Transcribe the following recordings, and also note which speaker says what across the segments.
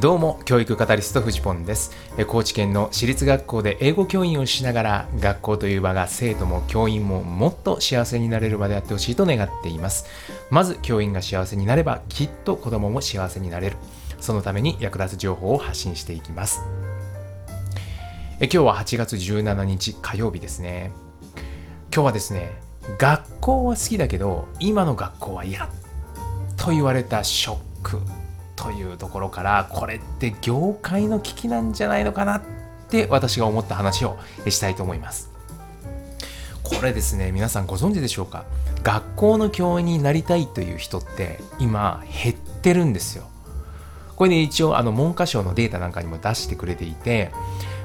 Speaker 1: どうも教育カタリストフジポンです。高知県の私立学校で英語教員をしながら学校という場が生徒も教員ももっと幸せになれる場であってほしいと願っています。まず教員が幸せになればきっと子供も幸せになれる。そのために役立つ情報を発信していきます。え今日は8月17日火曜日ですね。今日はですね学校は好きだけど今の学校は嫌と言われたショック。というところからこれって業界の危機なんじゃないのかなって私が思った話をしたいと思います。これですね皆さんご存知でしょうか？学校の教員になりたいという人って今減ってるんですよ。これね一応あの文科省のデータなんかにも出してくれていて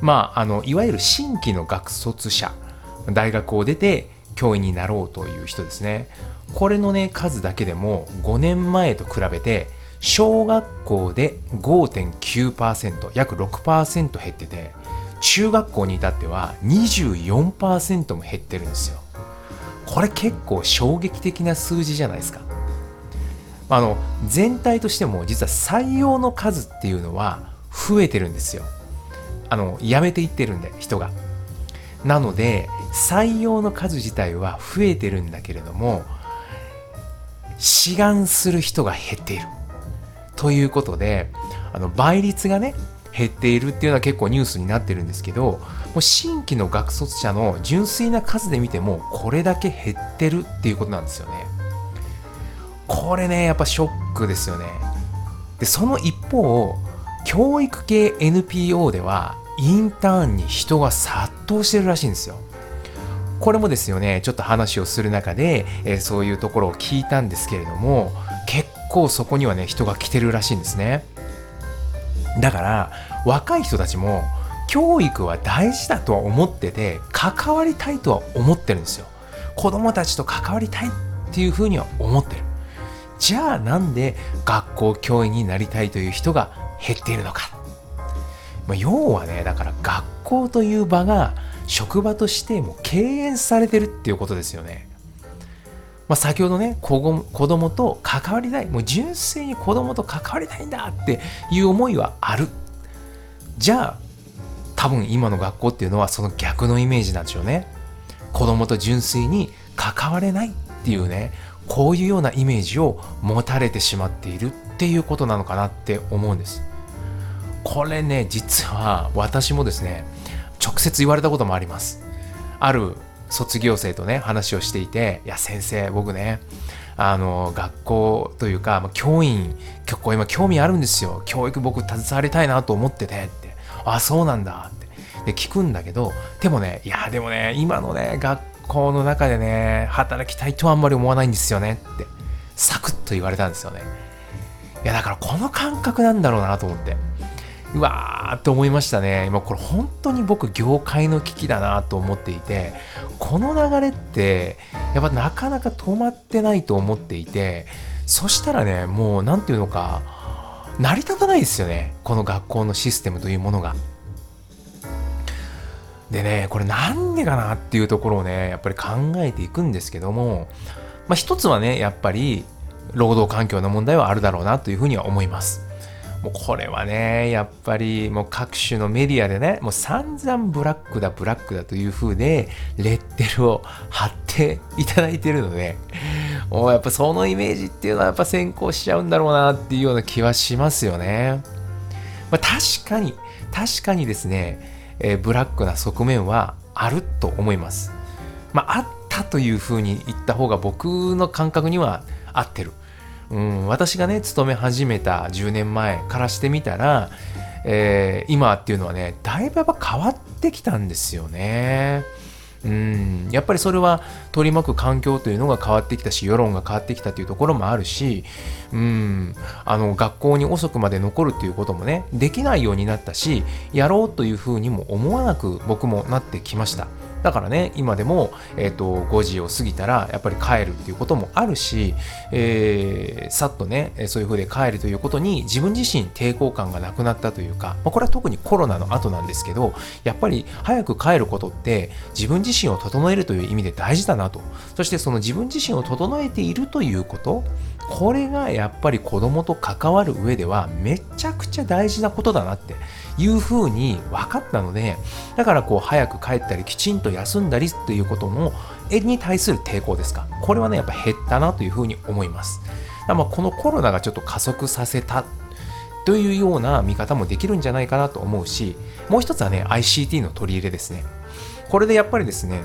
Speaker 1: まああのいわゆる新規の学卒者大学を出て教員になろうという人ですね。これのね数だけでも5年前と比べて小学校で5.9%約6%減ってて中学校に至っては24%も減ってるんですよ。これ結構衝撃的な数字じゃないですか。あの全体としても実は採用の数っていうのは増えてるんですよ。あの辞めていってるんで人が。なので採用の数自体は増えてるんだけれども志願する人が減っている。ということであの倍率がね減っているっていうのは結構ニュースになってるんですけどもう新規の学卒者の純粋な数で見てもこれだけ減ってるっていうことなんですよね。これねやっぱショックですよね。でその一方教育系 NPO ではインターンに人が殺到してるらしいんですよ。これもですよねちょっと話をする中で、えー、そういうところを聞いたんですけれども結構そこにはね人が来てるらしいんですね。だから若い人たちも教育は大事だとは思ってて関わりたいとは思ってるんですよ。子供たちと関わりたいっていうふうには思ってる。じゃあなんで学校教員になりたいという人が減っているのか、まあ、要はねだから学校という場が職場としても敬遠されてるっていうことですよね。まあ、先ほどね子供と関わりたい。もう純粋に子供と関わりたいんだっていう思いはある。じゃあ多分今の学校っていうのはその逆のイメージなんでしょうね。子供と純粋に関われないっていうねこういうようなイメージを持たれてしまっているっていうことなのかなって思うんです。これね実は私もですね直接言われたこともあります。ある卒業生とね話をしていて「いや先生僕ねあの学校というか、ま、教員結構今興味あるんですよ。教育僕携わりたいなと思ってて」って「あそうなんだ」って。で聞くんだけどでもねいやでもね今のね学校の中でね働きたいとはあんまり思わないんですよねって。サクッと言われたんですよね。いやだからこの感覚なんだろうなと思って。うわーって思いましたね。今これ本当に僕業界の危機だなと思っていて、この流れってやっぱなかなか止まってないと思っていて、そしたらね、もう何て言うのか、成り立たないですよね。この学校のシステムというものが。でね、これなんでかなっていうところをね、やっぱり考えていくんですけども、まあ一つはね、やっぱり労働環境の問題はあるだろうなというふうには思います。もうこれはね、やっぱりもう各種のメディアでね、もう散々ブラックだ、ブラックだという風で、レッテルを貼っていただいてるので、もうやっぱそのイメージっていうのはやっぱ先行しちゃうんだろうなっていうような気はしますよね。まあ、確かに、確かにですね、えー、ブラックな側面はあると思います。まあ、あったという風に言った方が僕の感覚には合ってる。うん、私がね勤め始めた10年前からしてみたら、えー、今っていうのはねだいぶやっぱ変わってきたんですよね。うん、やっぱりそれは取り巻く環境というのが変わってきたし世論が変わってきたというところもあるし、うん、あの学校に遅くまで残るということもねできないようになったしやろうというふうにも思わなく僕もなってきました。だからね今でも、えーと、5時を過ぎたらやっぱり帰るっていうこともあるし、えー、さっとねそういう風で帰るということに自分自身抵抗感がなくなったというか、まあ、これは特にコロナの後なんですけどやっぱり早く帰ることって自分自身を整えるという意味で大事だなと。そしてその自分自身を整えているということこれがやっぱり子供と関わる上ではめちゃくちゃ大事なことだなっていうふうに分かったのでだからこう早く帰ったりきちんと休んだりっていうことの絵に対する抵抗ですか？これはねやっぱ減ったなというふうに思います。まあこのコロナがちょっと加速させたというような見方もできるんじゃないかなと思うしもう一つはね ICT の取り入れですね。これでやっぱりですね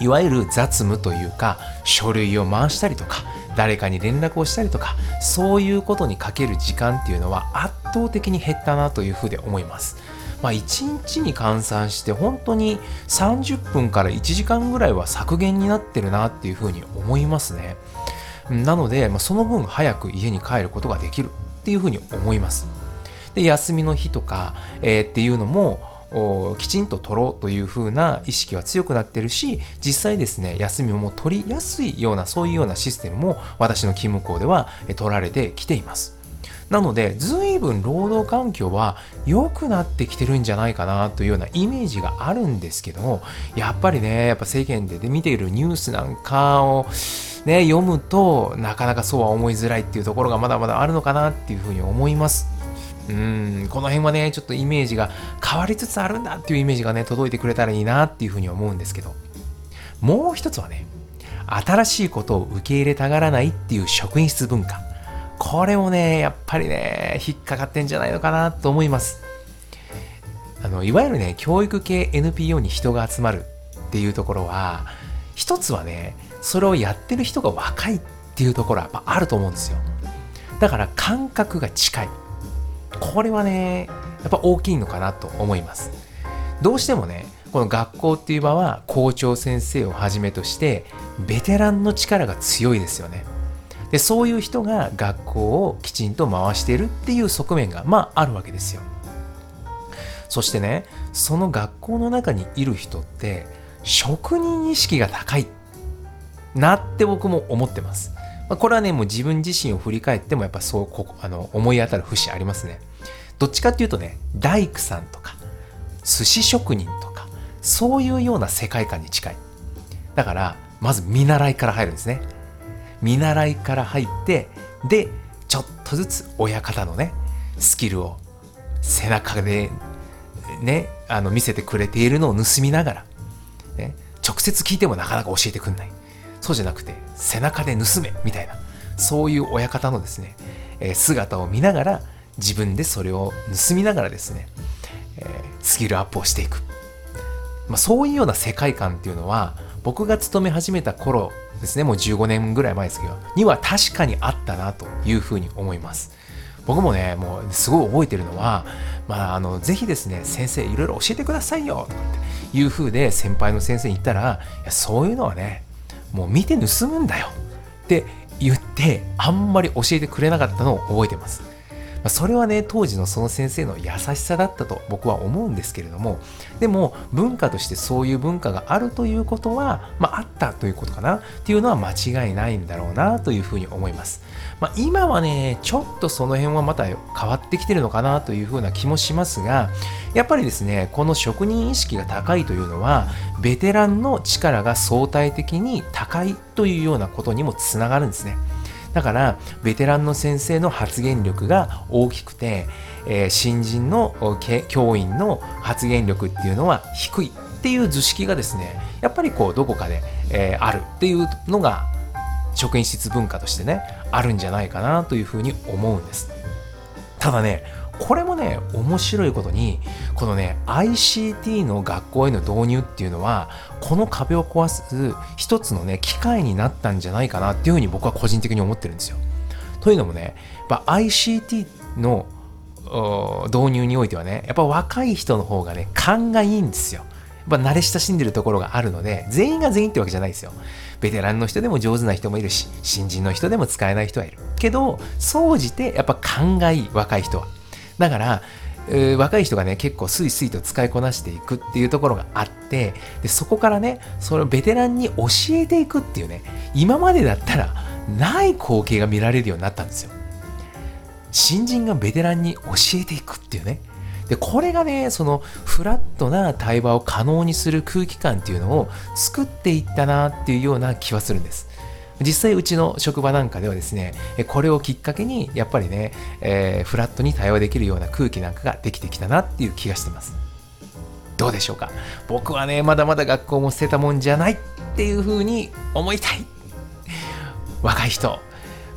Speaker 1: いわゆる雑務というか書類を回したりとか誰かに連絡をしたりとかそういうことにかける時間っていうのは圧倒的に減ったなというふうで思います。まあ、1日に換算して本当に30分から1時間ぐらいは削減になってるなっていうふうに思いますね。なので、まあ、その分早く家に帰ることができるっていうふうに思います。で休みの日とか、えー、っていうのもきちんと取ろうという風な意識は強くなってるし実際ですね休みも取りやすいようなそういうようなシステムも私の勤務校では取られてきています。なので随分労働環境は良くなってきてるんじゃないかなというようなイメージがあるんですけどやっぱりねやっぱ世間で見ているニュースなんかをね読むとなかなかそうは思いづらいっていうところがまだまだあるのかなっていうふうに思います。うんこの辺はねちょっとイメージが変わりつつあるんだっていうイメージがね届いてくれたらいいなっていうふうに思うんですけどもう一つはね新しいことを受け入れたがらないっていう職員室文化。これもねやっぱりね引っかかってんじゃないのかなと思います。あのいわゆるね教育系 NPO に人が集まるっていうところは一つはねそれをやってる人が若いっていうところはやっぱあると思うんですよ。だから感覚が近い。これはねやっぱ大きいのかなと思います。どうしてもねこの学校っていう場は校長先生をはじめとしてベテランの力が強いですよね。でそういう人が学校をきちんと回してるっていう側面がまああるわけですよ。そしてねその学校の中にいる人って職人意識が高いなって僕も思ってます。まあ、これはね、もう自分自身を振り返ってもやっぱそうこあの思い当たる節ありますね。どっちかっていうとね、大工さんとか、寿司職人とか、そういうような世界観に近い。だから、まず見習いから入るんですね。見習いから入って、で、ちょっとずつ親方のね、スキルを背中でね、あの見せてくれているのを盗みながら、ね、直接聞いてもなかなか教えてくんない。そうじゃなくて背中で盗めみたいなそういう親方のですね、え姿を見ながら自分でそれを盗みながらですね、えスキルアップをしていく、まあ、そういうような世界観っていうのは僕が勤め始めた頃ですねもう15年ぐらい前ですけどには確かにあったなというふうに思います。僕もねもうすごい覚えてるのはまああのぜひですね先生いろいろ教えてくださいよとかっていうふうで先輩の先生に言ったらいやそういうのはねもう見て盗むんだよって言ってあんまり教えてくれなかったのを覚えてます。それはね当時のその先生の優しさだったと僕は思うんですけれどもでも文化としてそういう文化があるということは、まあ、あったということかなっていうのは間違いないんだろうなというふうに思います。まあ、今はね、ちょっとその辺はまた変わってきてるのかなというふうな気もしますが、やっぱりですね、この職人意識が高いというのは、ベテランの力が相対的に高いというようなことにもつながるんですね。だから、ベテランの先生の発言力が大きくて、えー、新人の教員の発言力っていうのは低いっていう図式がですね、やっぱりこう、どこかで、えー、あるっていうのが職員室文化としてねあるんじゃないかなというふうに思うんです。ただねこれもね面白いことにこのね ICT の学校への導入っていうのはこの壁を壊す一つのね機会になったんじゃないかなっていうふうに僕は個人的に思ってるんですよ。というのもねやっぱ ICT の導入においてはねやっぱ若い人の方がね勘がいいんですよ。やっぱ慣れ親しんでるところがあるので全員が全員ってわけじゃないですよ。ベテランの人でも上手な人もいるし新人の人でも使えない人はいる。けど総じてやっぱ勘がいい若い人はだから若い人がね結構スイスイと使いこなしていくっていうところがあってでそこからねそのベテランに教えていくっていうね今までだったらない光景が見られるようになったんですよ。新人がベテランに教えていくっていうね。でこれがねそのフラットな対話を可能にする空気感っていうのを作っていったなっていうような気はするんです。実際うちの職場なんかではですねこれをきっかけにやっぱりね、えー、フラットに対応できるような空気なんかができてきたなっていう気がしてます。どうでしょうか？僕はねまだまだ学校も捨てたもんじゃないっていうふうに思いたい。若い人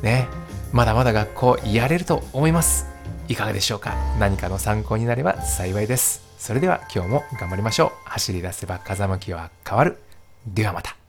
Speaker 1: ねまだまだ学校やれると思います。いかがでしょうか？何かの参考になれば幸いです。それでは今日も頑張りましょう。走り出せば風向きは変わる。ではまた。